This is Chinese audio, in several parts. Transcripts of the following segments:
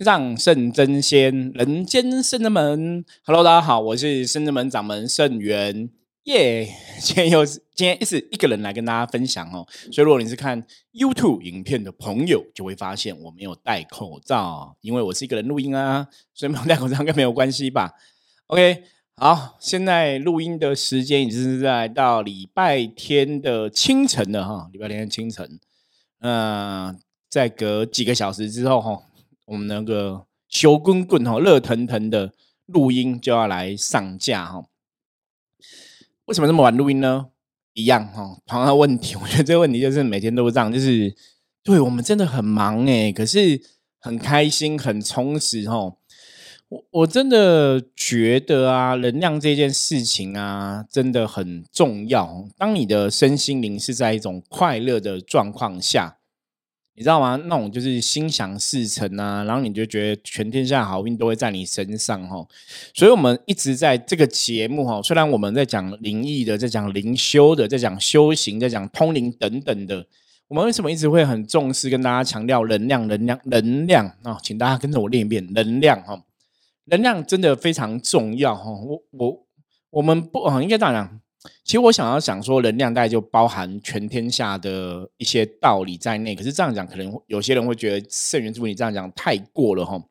天上圣真仙，人间圣真门。Hello，大家好，我是圣真门掌门圣元耶。今天又是今天是一个人来跟大家分享哦。所以如果你是看 YouTube 影片的朋友，就会发现我没有戴口罩，因为我是一个人录音啊，所以没有戴口罩应该没有关系吧？OK，好，现在录音的时间已经是在到礼拜天的清晨了哈，礼拜天的清晨。嗯，再隔几个小时之后哈。我们那个修滚滚哈，热腾腾的录音就要来上架哈。为什么这么晚录音呢？一样哈，同样的问题，我觉得这个问题就是每天都这样，就是对我们真的很忙哎，可是很开心、很充实哈。我我真的觉得啊，能量这件事情啊，真的很重要。当你的身心灵是在一种快乐的状况下。你知道吗？那种就是心想事成啊，然后你就觉得全天下好运都会在你身上哈。所以，我们一直在这个节目哈，虽然我们在讲灵异的，在讲灵修的，在讲修行，在讲通灵等等的，我们为什么一直会很重视跟大家强调能量、能量、能量啊？请大家跟着我练一遍能量哈，能量真的非常重要哈。我我我们不啊，应该这样讲。其实我想要想说，能量大概就包含全天下的一些道理在内。可是这样讲，可能有些人会觉得圣元之你这样讲太过了哈。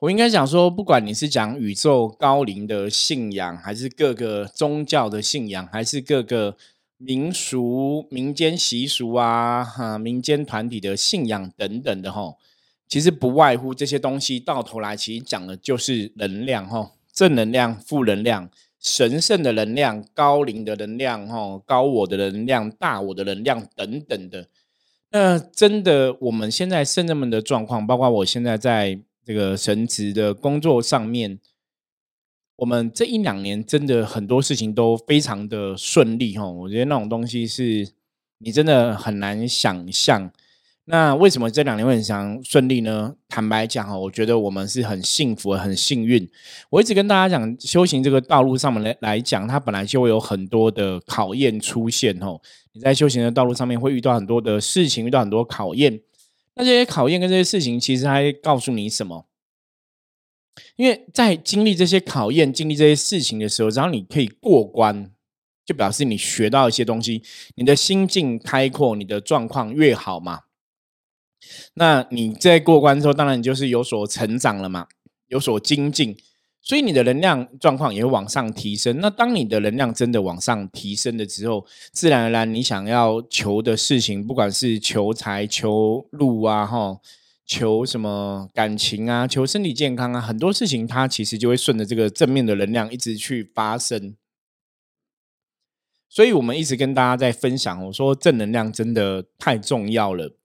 我应该讲说，不管你是讲宇宙高龄的信仰，还是各个宗教的信仰，还是各个民俗、民间习俗啊，哈，民间团体的信仰等等的哈，其实不外乎这些东西，到头来其实讲的就是能量哈，正能量、负能量。神圣的能量、高龄的能量、哈高我的能量、大我的能量等等的，那真的我们现在圣人们的状况，包括我现在在这个神职的工作上面，我们这一两年真的很多事情都非常的顺利哈。我觉得那种东西是你真的很难想象。那为什么这两年会很想顺利呢？坦白讲哈，我觉得我们是很幸福、很幸运。我一直跟大家讲，修行这个道路上面来来讲，它本来就会有很多的考验出现哦。你在修行的道路上面会遇到很多的事情，遇到很多考验。那这些考验跟这些事情，其实还告诉你什么？因为在经历这些考验、经历这些事情的时候，只要你可以过关，就表示你学到一些东西，你的心境开阔，你的状况越好嘛。那你在过关之后，当然你就是有所成长了嘛，有所精进，所以你的能量状况也会往上提升。那当你的能量真的往上提升的时候，自然而然你想要求的事情，不管是求财、求路啊，哈，求什么感情啊，求身体健康啊，很多事情它其实就会顺着这个正面的能量一直去发生。所以我们一直跟大家在分享，我说正能量真的太重要了。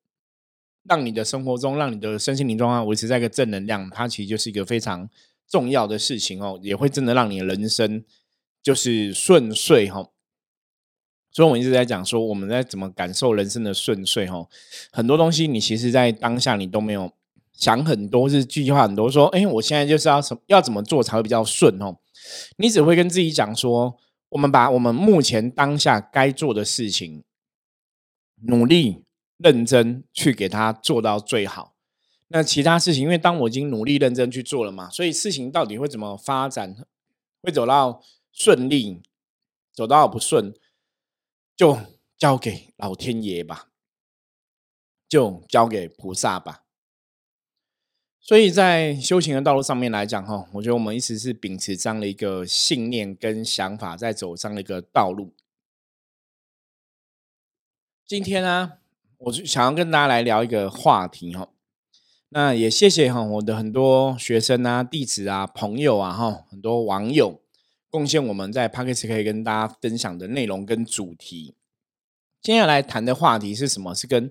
让你的生活中，让你的身心灵状况维持在一个正能量，它其实就是一个非常重要的事情哦，也会真的让你人生就是顺遂哈。所以，我一直在讲说，我们在怎么感受人生的顺遂哈。很多东西，你其实，在当下你都没有想很多，是计划很多，说，哎，我现在就是要什要怎么做才会比较顺哦。你只会跟自己讲说，我们把我们目前当下该做的事情努力。认真去给他做到最好。那其他事情，因为当我已经努力认真去做了嘛，所以事情到底会怎么发展，会走到顺利，走到不顺，就交给老天爷吧，就交给菩萨吧。所以在修行的道路上面来讲，哈，我觉得我们一直是秉持这样的一个信念跟想法，在走上一个道路。今天呢？我就想要跟大家来聊一个话题哈，那也谢谢哈我的很多学生啊、弟子啊、朋友啊哈，很多网友贡献我们在 p a c k a g e 可以跟大家分享的内容跟主题。接下来谈的话题是什么？是跟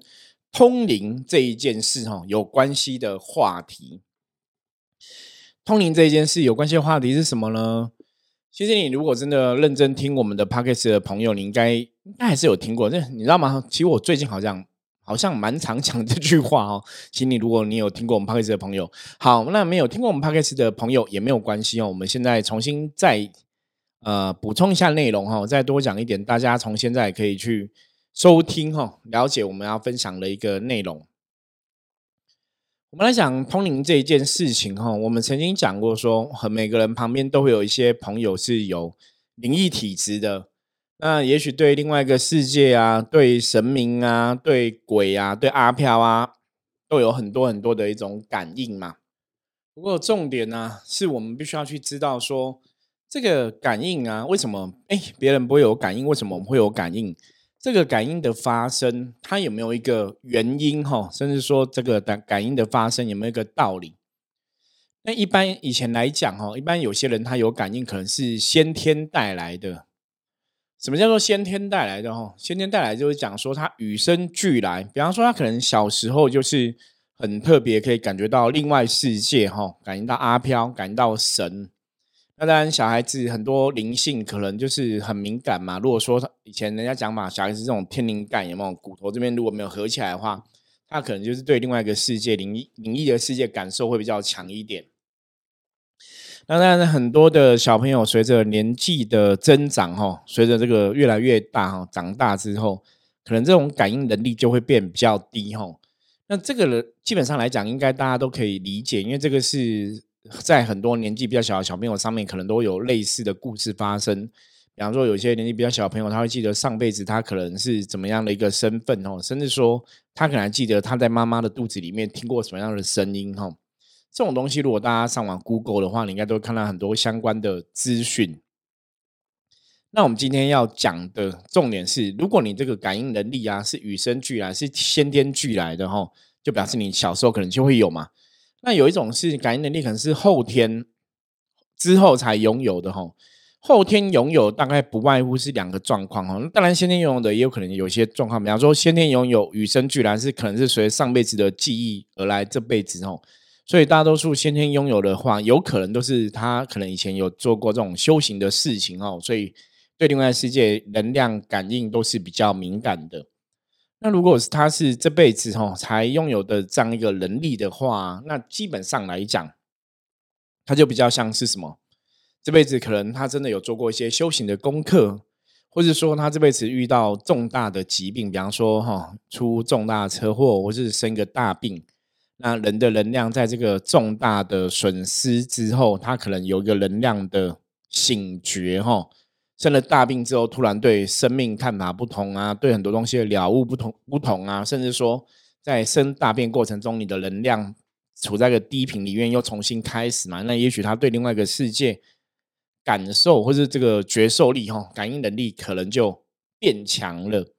通灵这一件事哈有关系的话题。通灵这一件事有关系的话题是什么呢？其实你如果真的认真听我们的 p a c k a g e 的朋友，你应该应该还是有听过。这你知道吗？其实我最近好像。好像蛮常讲这句话哦，请你如果你有听过我们 p a c k a g e 的朋友，好，那没有听过我们 p a c k a g e 的朋友也没有关系哦。我们现在重新再呃补充一下内容哈，再多讲一点，大家从现在可以去收听哈，了解我们要分享的一个内容。我们来讲通灵这一件事情哈，我们曾经讲过说，和每个人旁边都会有一些朋友是有灵异体质的。那也许对另外一个世界啊，对神明啊，对鬼啊，对阿飘啊，都有很多很多的一种感应嘛。不过重点呢，是我们必须要去知道说，这个感应啊，为什么哎别人不会有感应，为什么我们会有感应？这个感应的发生，它有没有一个原因哈？甚至说这个感感应的发生有没有一个道理？那一般以前来讲哈，一般有些人他有感应，可能是先天带来的。什么叫做先天带来的？哈，先天带来就是讲说他与生俱来。比方说，他可能小时候就是很特别，可以感觉到另外世界，哈，感应到阿飘，感应到神。那当然，小孩子很多灵性可能就是很敏感嘛。如果说以前人家讲嘛，小孩子这种天灵感有没有？骨头这边如果没有合起来的话，他可能就是对另外一个世界灵异灵异的世界感受会比较强一点。那当然，很多的小朋友随着年纪的增长，哈，随着这个越来越大，哈，长大之后，可能这种感应能力就会变比较低，哈。那这个基本上来讲，应该大家都可以理解，因为这个是在很多年纪比较小的小朋友上面，可能都有类似的故事发生。比方说，有些年纪比较小的朋友，他会记得上辈子他可能是怎么样的一个身份，哦，甚至说他可能记得他在妈妈的肚子里面听过什么样的声音，哈。这种东西，如果大家上网 Google 的话，你应该都会看到很多相关的资讯。那我们今天要讲的重点是，如果你这个感应能力啊是与生俱来、是先天俱来的哈，就表示你小时候可能就会有嘛。那有一种是感应能力，可能是后天之后才拥有的哈。后天拥有大概不外乎是两个状况哈。当然，先天拥有的也有可能有些状况，比方说先天拥有与生俱来是可能是随着上辈子的记忆而来，这辈子哦。所以大多数先天拥有的话，有可能都是他可能以前有做过这种修行的事情哦，所以对另外世界能量感应都是比较敏感的。那如果是他是这辈子哦才拥有的这样一个能力的话，那基本上来讲，他就比较像是什么？这辈子可能他真的有做过一些修行的功课，或者说他这辈子遇到重大的疾病，比方说哈出重大车祸，或是生个大病。那人的能量在这个重大的损失之后，他可能有一个能量的醒觉，哈，生了大病之后，突然对生命看法不同啊，对很多东西的了悟不同不同啊，甚至说在生大病过程中，你的能量处在一个低频里面，又重新开始嘛，那也许他对另外一个世界感受或是这个觉受力，哈，感应能力可能就变强了。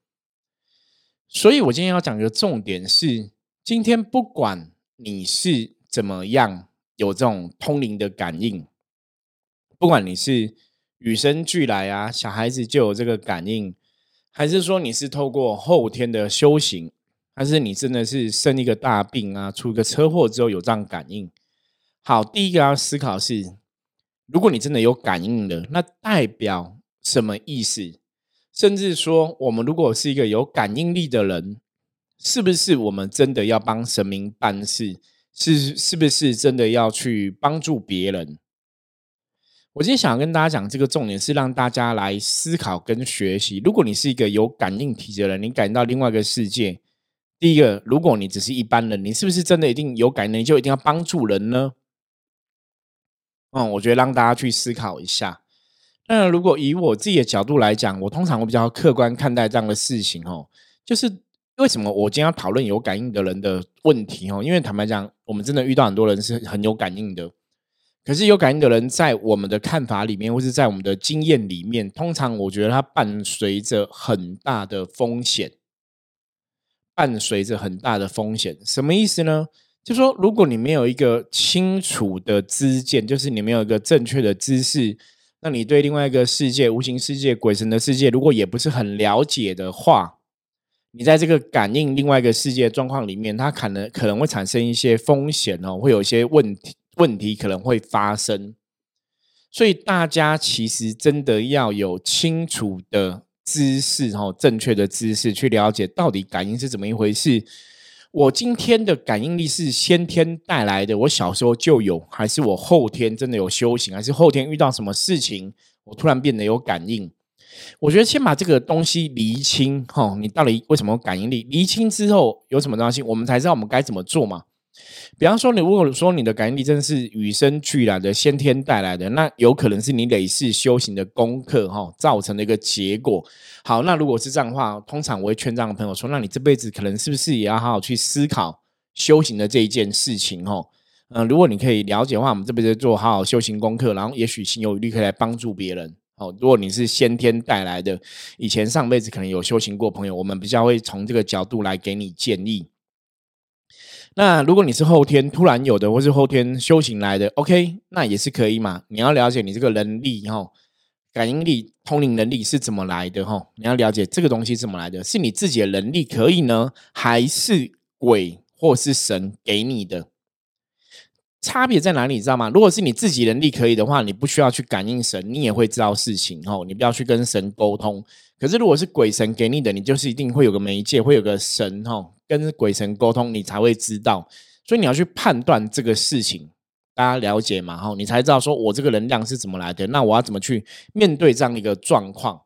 所以我今天要讲的重点是。今天不管你是怎么样有这种通灵的感应，不管你是与生俱来啊，小孩子就有这个感应，还是说你是透过后天的修行，还是你真的是生一个大病啊，出一个车祸之后有这样感应？好，第一个要思考是，如果你真的有感应的，那代表什么意思？甚至说，我们如果是一个有感应力的人。是不是我们真的要帮神明办事？是是不是真的要去帮助别人？我今天想要跟大家讲这个重点是让大家来思考跟学习。如果你是一个有感应体质的人，你感应到另外一个世界。第一个，如果你只是一般人，你是不是真的一定有感应，就一定要帮助人呢？嗯，我觉得让大家去思考一下。那如果以我自己的角度来讲，我通常会比较客观看待这样的事情哦，就是。为什么我今天要讨论有感应的人的问题？哦，因为坦白讲，我们真的遇到很多人是很有感应的。可是有感应的人，在我们的看法里面，或是在我们的经验里面，通常我觉得它伴随着很大的风险，伴随着很大的风险。什么意思呢？就说如果你没有一个清楚的知见，就是你没有一个正确的知识，那你对另外一个世界、无形世界、鬼神的世界，如果也不是很了解的话，你在这个感应另外一个世界状况里面，它可能可能会产生一些风险哦，会有一些问题，问题可能会发生。所以大家其实真的要有清楚的知识哦，正确的知识去了解到底感应是怎么一回事。我今天的感应力是先天带来的，我小时候就有，还是我后天真的有修行，还是后天遇到什么事情，我突然变得有感应？我觉得先把这个东西厘清，哈，你到底为什么感应力？厘清之后有什么东西，我们才知道我们该怎么做嘛。比方说，你如果说你的感应力真的是与生俱来的、先天带来的，那有可能是你累世修行的功课哈造成的一个结果。好，那如果是这样的话，通常我会劝这样的朋友说：，那你这辈子可能是不是也要好好去思考修行的这一件事情？哈，嗯，如果你可以了解的话，我们这辈子做好好修行功课，然后也许心有余力可以来帮助别人。哦，如果你是先天带来的，以前上辈子可能有修行过朋友，我们比较会从这个角度来给你建议。那如果你是后天突然有的，或是后天修行来的，OK，那也是可以嘛。你要了解你这个能力哈，感应力、通灵能力是怎么来的哈？你要了解这个东西怎么来的，是你自己的能力可以呢，还是鬼或是神给你的？差别在哪里？你知道吗？如果是你自己能力可以的话，你不需要去感应神，你也会知道事情哦。你不要去跟神沟通。可是如果是鬼神给你的，你就是一定会有个媒介，会有个神哈。跟鬼神沟通，你才会知道，所以你要去判断这个事情，大家了解嘛？哈，你才知道说我这个能量是怎么来的，那我要怎么去面对这样一个状况？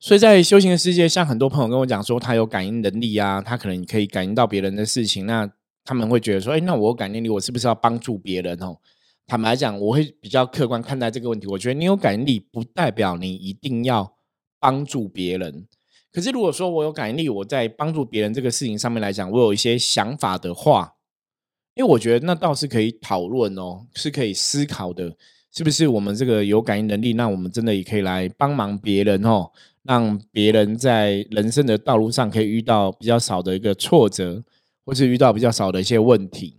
所以在修行的世界，像很多朋友跟我讲说，他有感应能力啊，他可能可以感应到别人的事情，那他们会觉得说，哎，那我有感应力，我是不是要帮助别人？哦，坦白讲，我会比较客观看待这个问题。我觉得你有感应力，不代表你一定要帮助别人。可是，如果说我有感应力，我在帮助别人这个事情上面来讲，我有一些想法的话，因为我觉得那倒是可以讨论哦，是可以思考的，是不是我们这个有感应能力，那我们真的也可以来帮忙别人哦，让别人在人生的道路上可以遇到比较少的一个挫折，或是遇到比较少的一些问题。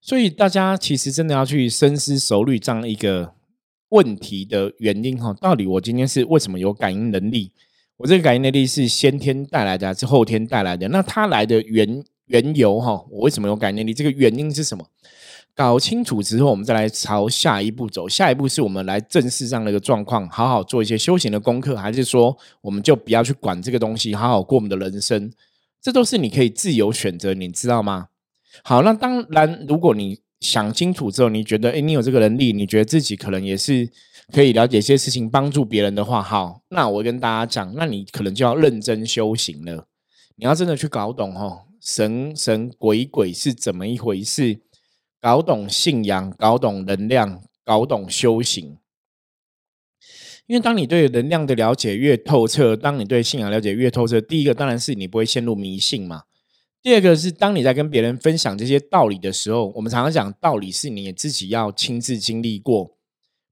所以大家其实真的要去深思熟虑这样一个问题的原因哈，到底我今天是为什么有感应能力？我这个感应能力是先天带来的还是后天带来的？那它来的缘缘由哈，我为什么有感应能力？这个原因是什么？搞清楚之后，我们再来朝下一步走。下一步是我们来正视这样的一个状况，好好做一些修行的功课，还是说我们就不要去管这个东西，好好过我们的人生？这都是你可以自由选择，你知道吗？好，那当然，如果你想清楚之后，你觉得哎，你有这个能力，你觉得自己可能也是。可以了解一些事情，帮助别人的话，好，那我跟大家讲，那你可能就要认真修行了。你要真的去搞懂哦，神神鬼鬼是怎么一回事，搞懂信仰，搞懂能量，搞懂修行。因为当你对能量的了解越透彻，当你对信仰了解越透彻，第一个当然是你不会陷入迷信嘛。第二个是当你在跟别人分享这些道理的时候，我们常常讲道理是你自己要亲自经历过。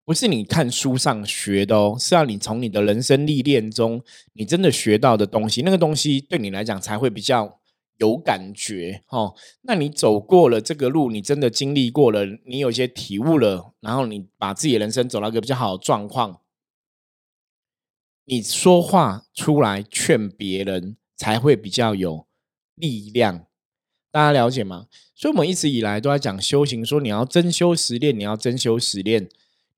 不是你看书上学的哦，是要你从你的人生历练中，你真的学到的东西，那个东西对你来讲才会比较有感觉哦。那你走过了这个路，你真的经历过了，你有些体悟了，然后你把自己的人生走到一个比较好的状况，你说话出来劝别人才会比较有力量。大家了解吗？所以，我们一直以来都在讲修行，说你要真修实练，你要真修实练。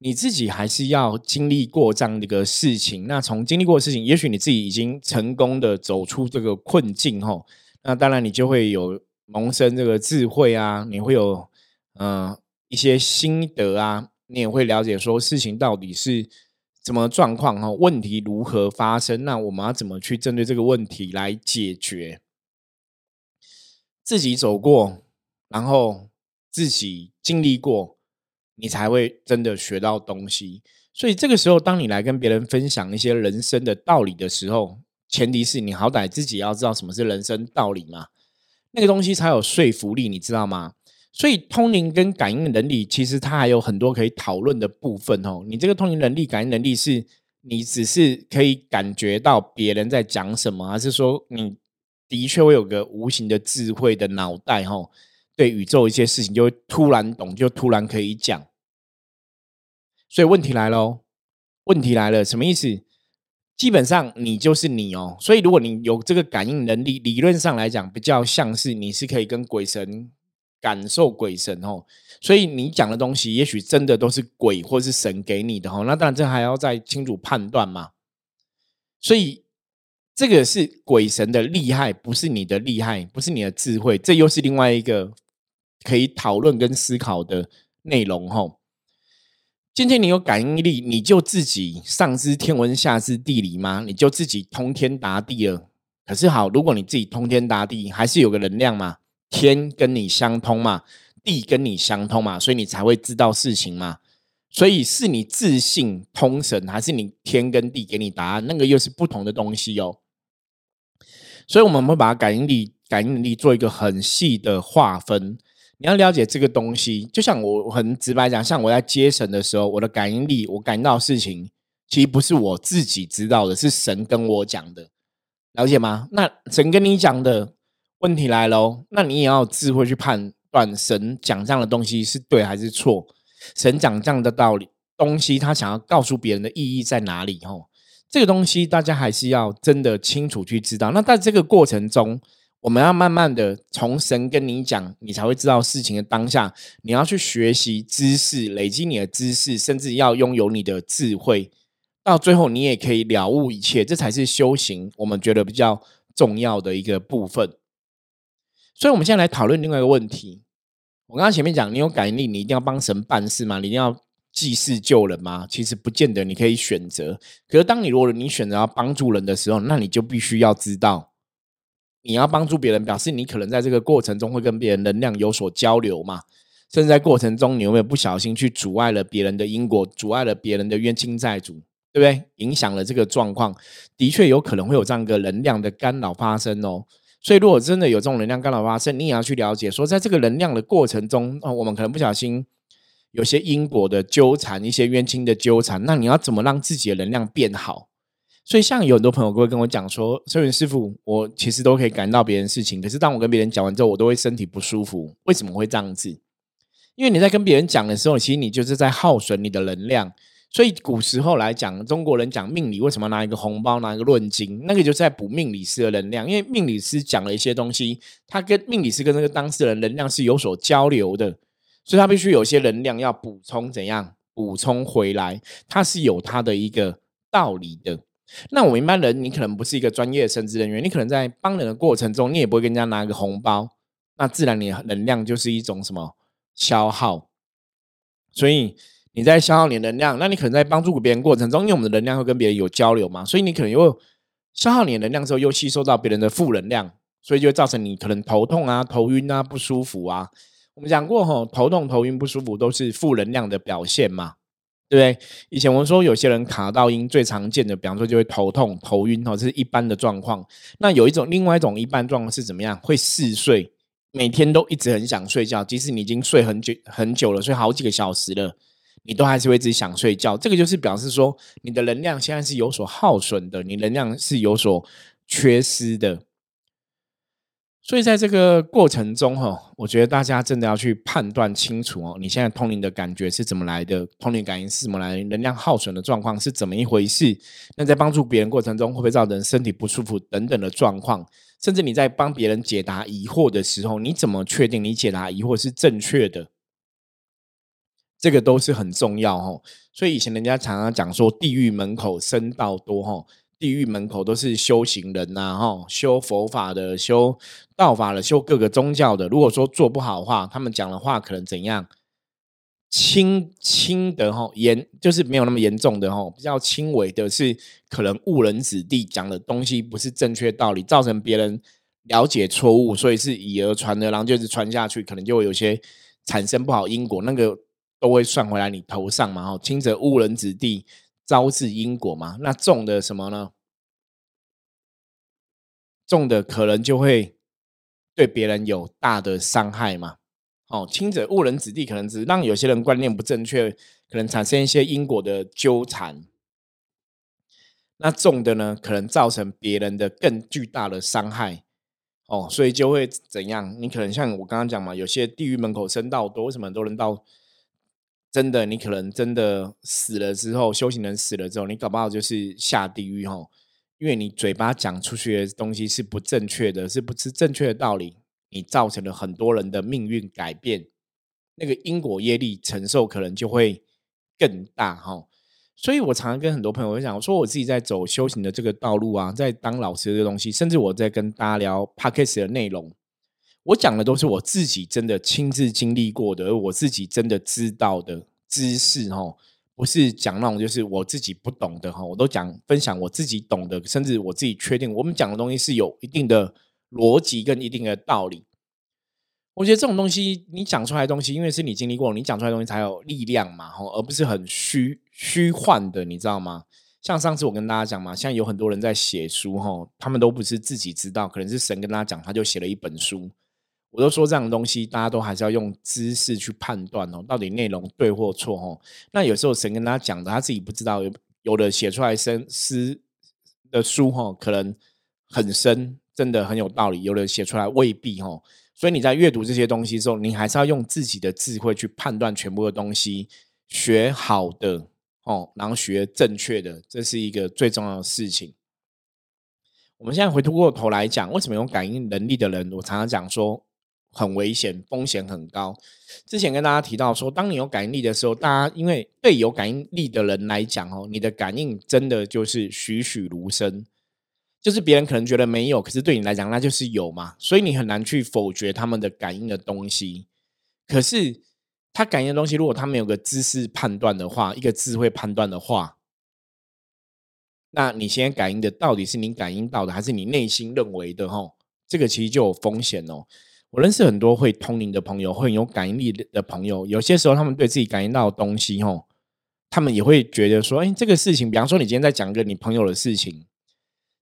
你自己还是要经历过这样的一个事情，那从经历过的事情，也许你自己已经成功的走出这个困境吼，那当然你就会有萌生这个智慧啊，你会有嗯一些心得啊，你也会了解说事情到底是怎么状况哈，问题如何发生，那我们要怎么去针对这个问题来解决？自己走过，然后自己经历过。你才会真的学到东西，所以这个时候，当你来跟别人分享一些人生的道理的时候，前提是你好歹自己要知道什么是人生道理嘛，那个东西才有说服力，你知道吗？所以通灵跟感应能力，其实它还有很多可以讨论的部分哦。你这个通灵能力、感应能力，是你只是可以感觉到别人在讲什么，还是说你的确会有个无形的智慧的脑袋？哈。对宇宙一些事情就会突然懂，就突然可以讲。所以问题来喽，问题来了，什么意思？基本上你就是你哦。所以如果你有这个感应能力，理论上来讲，比较像是你是可以跟鬼神感受鬼神哦。所以你讲的东西，也许真的都是鬼或是神给你的哦。那当然这还要再清楚判断嘛。所以。这个是鬼神的厉害，不是你的厉害，不是你的智慧，这又是另外一个可以讨论跟思考的内容。吼，今天你有感应力，你就自己上知天文下知地理吗？你就自己通天达地了？可是好，如果你自己通天达地，还是有个能量嘛？天跟你相通嘛，地跟你相通嘛，所以你才会知道事情嘛。所以是你自信通神，还是你天跟地给你答案？那个又是不同的东西哦。所以我们会把感应力、感应力做一个很细的划分。你要了解这个东西，就像我很直白讲，像我在接神的时候，我的感应力，我感应到事情，其实不是我自己知道的，是神跟我讲的，了解吗？那神跟你讲的问题来喽，那你也要智慧去判断神讲这样的东西是对还是错。神讲这样的道理东西，他想要告诉别人的意义在哪里？吼，这个东西大家还是要真的清楚去知道。那在这个过程中，我们要慢慢的从神跟你讲，你才会知道事情的当下。你要去学习知识，累积你的知识，甚至要拥有你的智慧，到最后你也可以了悟一切。这才是修行，我们觉得比较重要的一个部分。所以，我们现在来讨论另外一个问题。我刚刚前面讲，你有感应力，你一定要帮神办事吗？你一定要济世救人吗？其实不见得，你可以选择。可是，当你如果你选择要帮助人的时候，那你就必须要知道。你要帮助别人，表示你可能在这个过程中会跟别人能量有所交流嘛？甚至在过程中，你有没有不小心去阻碍了别人的因果，阻碍了别人的冤亲债主，对不对？影响了这个状况，的确有可能会有这样一个能量的干扰发生哦。所以，如果真的有这种能量干扰发生，你也要去了解，说在这个能量的过程中，哦，我们可能不小心有些因果的纠缠，一些冤亲的纠缠，那你要怎么让自己的能量变好？所以，像有很多朋友会跟我讲说：“收云师傅，我其实都可以感到别人事情，可是当我跟别人讲完之后，我都会身体不舒服。为什么会这样子？因为你在跟别人讲的时候，其实你就是在耗损你的能量。所以，古时候来讲，中国人讲命理，为什么拿一个红包，拿一个论金？那个就是在补命理师的能量。因为命理师讲了一些东西，他跟命理师跟那个当事人能量是有所交流的，所以他必须有些能量要补充，怎样补充回来？他是有他的一个道理的。那我们一般人，你可能不是一个专业的神职人员，你可能在帮人的过程中，你也不会跟人家拿一个红包，那自然你能量就是一种什么消耗。所以你在消耗你的能量，那你可能在帮助别人过程中，因为我们的能量会跟别人有交流嘛，所以你可能又消耗你的能量之后，又吸收到别人的负能量，所以就会造成你可能头痛啊、头晕啊、不舒服啊。我们讲过吼，头痛、头晕、不舒服都是负能量的表现嘛。对不对？以前我们说有些人卡到音最常见的，比方说就会头痛、头晕哦，这是一般的状况。那有一种，另外一种一般状况是怎么样？会嗜睡，每天都一直很想睡觉，即使你已经睡很久很久了，睡好几个小时了，你都还是会一直想睡觉。这个就是表示说你的能量现在是有所耗损的，你能量是有所缺失的。所以在这个过程中，哈，我觉得大家真的要去判断清楚哦，你现在通灵的感觉是怎么来的？通灵感应是怎么来？能量耗损的状况是怎么一回事？那在帮助别人过程中，会不会造成身体不舒服等等的状况？甚至你在帮别人解答疑惑的时候，你怎么确定你解答疑惑是正确的？这个都是很重要哈。所以以前人家常常讲说，地狱门口僧道多哈。地狱门口都是修行人呐，哈，修佛法的、修道法的、修各个宗教的。如果说做不好的话，他们讲的话可能怎样？轻轻的哈，严就是没有那么严重的哈，比较轻微的是可能误人子弟，讲的东西不是正确道理，造成别人了解错误，所以是以讹传讹，然后就是传下去，可能就会有些产生不好因果，那个都会算回来你头上嘛，哦，轻则误人子弟。招致因果嘛？那重的什么呢？重的可能就会对别人有大的伤害嘛。哦，轻者误人子弟，可能只让有些人观念不正确，可能产生一些因果的纠缠。那重的呢，可能造成别人的更巨大的伤害。哦，所以就会怎样？你可能像我刚刚讲嘛，有些地狱门口生道多，为什么很多人到？真的，你可能真的死了之后，修行人死了之后，你搞不好就是下地狱哈，因为你嘴巴讲出去的东西是不正确的，是不是正确的道理，你造成了很多人的命运改变，那个因果业力承受可能就会更大哈。所以我常常跟很多朋友分享，我说我自己在走修行的这个道路啊，在当老师的东西，甚至我在跟大家聊 p a c k a g e 的内容。我讲的都是我自己真的亲自经历过的，而我自己真的知道的知识哈，不是讲那种就是我自己不懂的哈，我都讲分享我自己懂的，甚至我自己确定我们讲的东西是有一定的逻辑跟一定的道理。我觉得这种东西，你讲出来的东西，因为是你经历过，你讲出来的东西才有力量嘛，吼，而不是很虚虚幻的，你知道吗？像上次我跟大家讲嘛，现在有很多人在写书，吼，他们都不是自己知道，可能是神跟他讲，他就写了一本书。我都说这样的东西，大家都还是要用知识去判断哦，到底内容对或错，吼。那有时候神跟他讲的，他自己不知道，有有的写出来生诗的书，吼，可能很深，真的很有道理；有的写出来未必，吼。所以你在阅读这些东西之后，你还是要用自己的智慧去判断全部的东西，学好的哦，然后学正确的，这是一个最重要的事情。我们现在回过头来讲，为什么有感应能力的人，我常常讲说很危险，风险很高。之前跟大家提到说，当你有感应力的时候，大家因为对有感应力的人来讲哦，你的感应真的就是栩栩如生。就是别人可能觉得没有，可是对你来讲那就是有嘛，所以你很难去否决他们的感应的东西。可是他感应的东西，如果他没有个知识判断的话，一个智慧判断的话，那你现在感应的到底是你感应到的，还是你内心认为的？哦，这个其实就有风险哦。我认识很多会通灵的朋友，会有感应力的朋友，有些时候他们对自己感应到的东西，吼，他们也会觉得说，哎，这个事情，比方说你今天在讲一个你朋友的事情。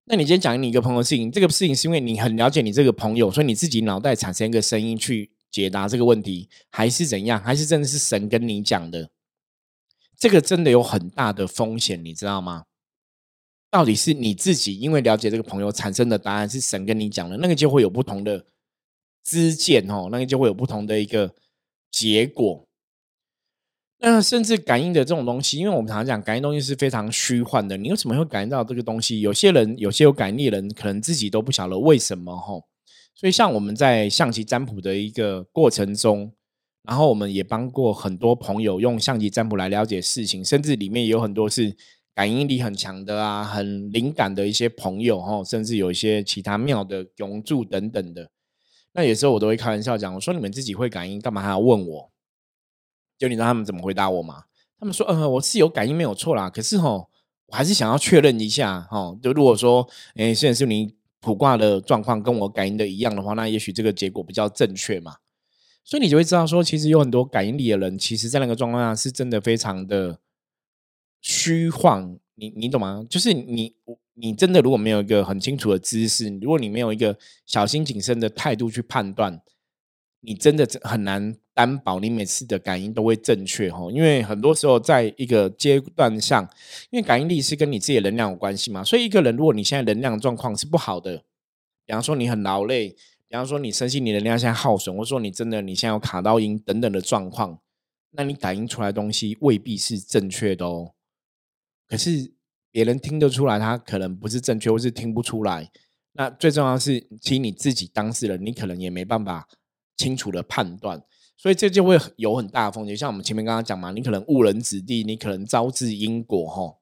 那你今天讲你一个朋友的事情，这个事情是因为你很了解你这个朋友，所以你自己脑袋产生一个声音去解答这个问题，还是怎样？还是真的是神跟你讲的？这个真的有很大的风险，你知道吗？到底是你自己因为了解这个朋友产生的答案是神跟你讲的，那个就会有不同的知见哦，那个就会有不同的一个结果。那甚至感应的这种东西，因为我们常常讲感应东西是非常虚幻的。你为什么会感应到这个东西？有些人，有些有感应的人，可能自己都不晓得为什么吼。所以，像我们在象棋占卜的一个过程中，然后我们也帮过很多朋友用象棋占卜来了解事情，甚至里面也有很多是感应力很强的啊，很灵感的一些朋友哈，甚至有一些其他庙的永驻等等的。那有时候我都会开玩笑讲，我说你们自己会感应，干嘛还要问我？就你知道他们怎么回答我吗？他们说：“呃，我是有感应没有错啦，可是吼，我还是想要确认一下哈。就如果说，哎，虽然是你卜卦的状况跟我感应的一样的话，那也许这个结果比较正确嘛。所以你就会知道说，其实有很多感应力的人，其实在那个状况下是真的非常的虚幻。你你懂吗？就是你你真的如果没有一个很清楚的知识，如果你没有一个小心谨慎的态度去判断，你真的很难。”担保你每次的感应都会正确哈，因为很多时候在一个阶段上，因为感应力是跟你自己的能量有关系嘛，所以一个人如果你现在能量状况是不好的，比方说你很劳累，比方说你身心你能量现在耗损，或者说你真的你现在有卡到音等等的状况，那你感应出来东西未必是正确的哦。可是别人听得出来，他可能不是正确，或是听不出来。那最重要是，其实你自己当事人，你可能也没办法清楚的判断。所以这就会有很大的风险，像我们前面刚刚讲嘛，你可能误人子弟，你可能招致因果哈。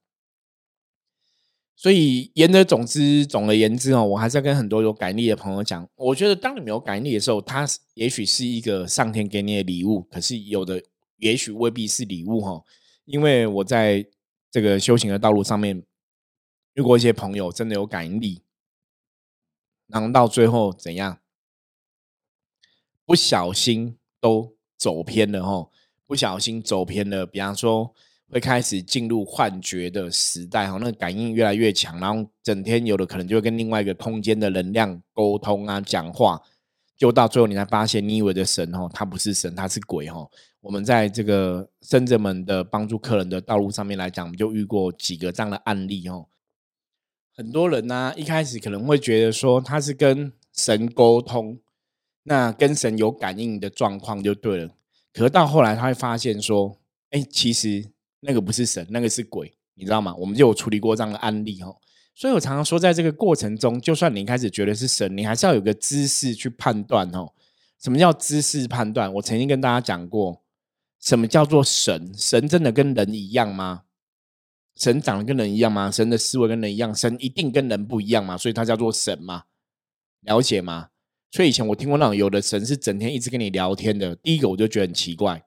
所以言而总之，总而言之哦，我还是要跟很多有感应力的朋友讲，我觉得当你没有感应力的时候，它也许是一个上天给你的礼物，可是有的也许未必是礼物哈。因为我在这个修行的道路上面遇过一些朋友，真的有感应力，然后到最后怎样，不小心。都走偏了哈，不小心走偏了。比方说，会开始进入幻觉的时代哈，那个感应越来越强，然后整天有的可能就会跟另外一个空间的能量沟通啊，讲话，就到最后你才发现，你以为的神哦，他不是神，他是鬼哦。我们在这个深圳门的帮助客人的道路上面来讲，我们就遇过几个这样的案例哦。很多人呢，一开始可能会觉得说他是跟神沟通。那跟神有感应的状况就对了，可是到后来他会发现说，哎，其实那个不是神，那个是鬼，你知道吗？我们就有处理过这样的案例哦。所以我常常说，在这个过程中，就算你一开始觉得是神，你还是要有个知识去判断哦。什么叫知识判断？我曾经跟大家讲过，什么叫做神？神真的跟人一样吗？神长得跟人一样吗？神的思维跟人一样？神一定跟人不一样吗？所以它叫做神吗？了解吗？所以以前我听过那种有的神是整天一直跟你聊天的。第一个我就觉得很奇怪。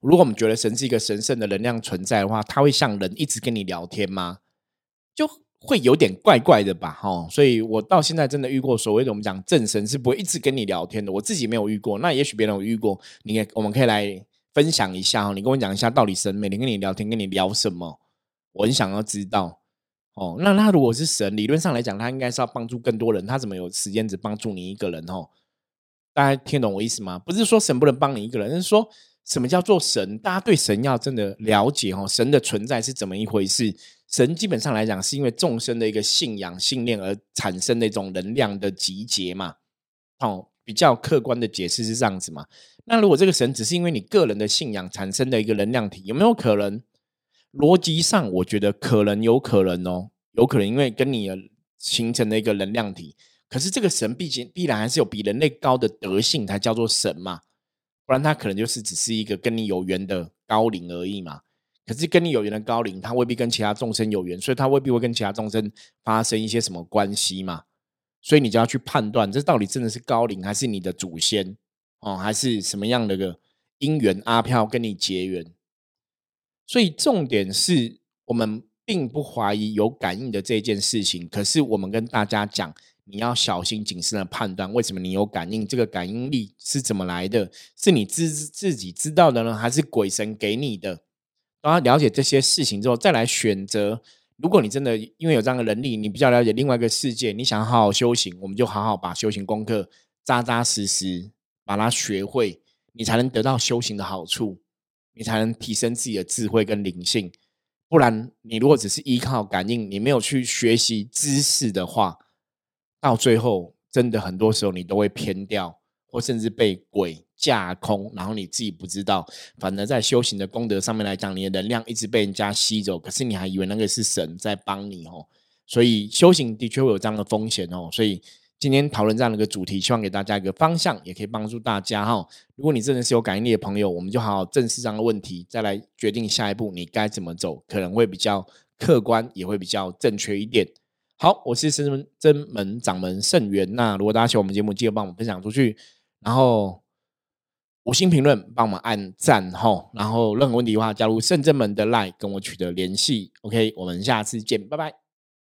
如果我们觉得神是一个神圣的能量存在的话，他会像人一直跟你聊天吗？就会有点怪怪的吧，哈，所以我到现在真的遇过所谓的我们讲正神是不会一直跟你聊天的，我自己没有遇过，那也许别人有遇过，你也我们可以来分享一下哦，你跟我讲一下到底神每天跟你聊天跟你聊什么，我很想要知道哦。那他如果是神，理论上来讲，他应该是要帮助更多人，他怎么有时间只帮助你一个人哦？大家听懂我意思吗？不是说神不能帮你一个人，是说什么叫做神？大家对神要真的了解哦，神的存在是怎么一回事？神基本上来讲，是因为众生的一个信仰、信念而产生的一种能量的集结嘛。哦，比较客观的解释是这样子嘛。那如果这个神只是因为你个人的信仰产生的一个能量体，有没有可能？逻辑上，我觉得可能有可能哦，有可能因为跟你形成的一个能量体。可是这个神毕竟必然还是有比人类高的德性才叫做神嘛，不然他可能就是只是一个跟你有缘的高灵而已嘛。可是跟你有缘的高龄，他未必跟其他众生有缘，所以他未必会跟其他众生发生一些什么关系嘛？所以你就要去判断，这到底真的是高龄，还是你的祖先哦，还是什么样的个因缘阿飘跟你结缘？所以重点是我们并不怀疑有感应的这件事情，可是我们跟大家讲，你要小心谨慎的判断，为什么你有感应？这个感应力是怎么来的？是你自自己知道的呢，还是鬼神给你的？当他了解这些事情之后，再来选择。如果你真的因为有这样的能力，你比较了解另外一个世界，你想好好修行，我们就好好把修行功课扎扎实实把它学会，你才能得到修行的好处，你才能提升自己的智慧跟灵性。不然，你如果只是依靠感应，你没有去学习知识的话，到最后真的很多时候你都会偏掉，或甚至被鬼。架空，然后你自己不知道，反而在修行的功德上面来讲，你的能量一直被人家吸走，可是你还以为那个是神在帮你哦。所以修行的确会有这样的风险哦。所以今天讨论这样的一个主题，希望给大家一个方向，也可以帮助大家哈。如果你真的是有感应力的朋友，我们就好好正视这样的问题，再来决定下一步你该怎么走，可能会比较客观，也会比较正确一点。好，我是真门真门掌门圣元。那如果大家喜欢我们节目，记得帮我们分享出去，然后。五星评论，帮忙按赞吼，然后任何问题的话，加入圣正门的 line 跟我取得联系。OK，我们下次见，拜拜。